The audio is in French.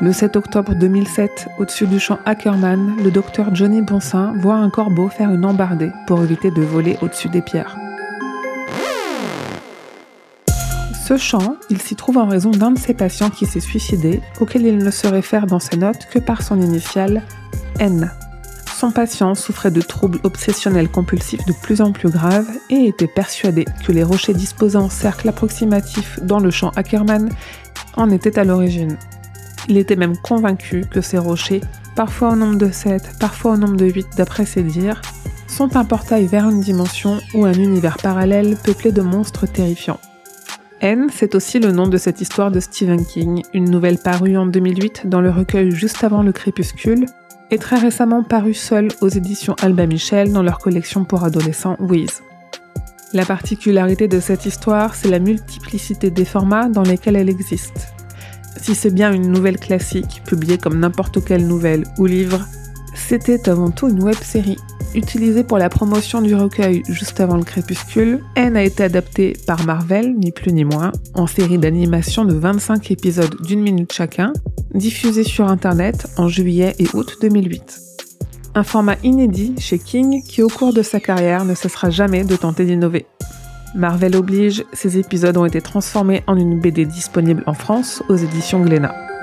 Le 7 octobre 2007, au-dessus du champ Ackerman, le docteur Johnny Bonsin voit un corbeau faire une embardée pour éviter de voler au-dessus des pierres. Ce champ, il s'y trouve en raison d'un de ses patients qui s'est suicidé, auquel il ne se réfère dans ses notes que par son initiale N. Son patient souffrait de troubles obsessionnels compulsifs de plus en plus graves et était persuadé que les rochers disposant cercle approximatif dans le champ Ackerman en étaient à l'origine. Il était même convaincu que ces rochers, parfois au nombre de 7, parfois au nombre de 8 d'après ses dires, sont un portail vers une dimension ou un univers parallèle peuplé de monstres terrifiants. N, c'est aussi le nom de cette histoire de Stephen King, une nouvelle parue en 2008 dans le recueil Juste avant le crépuscule, et très récemment parue seule aux éditions Alba Michel dans leur collection pour adolescents Wiz. La particularité de cette histoire, c'est la multiplicité des formats dans lesquels elle existe. Si c'est bien une nouvelle classique, publiée comme n'importe quelle nouvelle ou livre, c'était avant tout une web série utilisé pour la promotion du recueil juste avant le crépuscule, N a été adapté par Marvel, ni plus ni moins, en série d'animation de 25 épisodes d'une minute chacun, diffusé sur Internet en juillet et août 2008. Un format inédit chez King qui au cours de sa carrière ne cessera jamais de tenter d'innover. Marvel oblige, ces épisodes ont été transformés en une BD disponible en France aux éditions Glénat.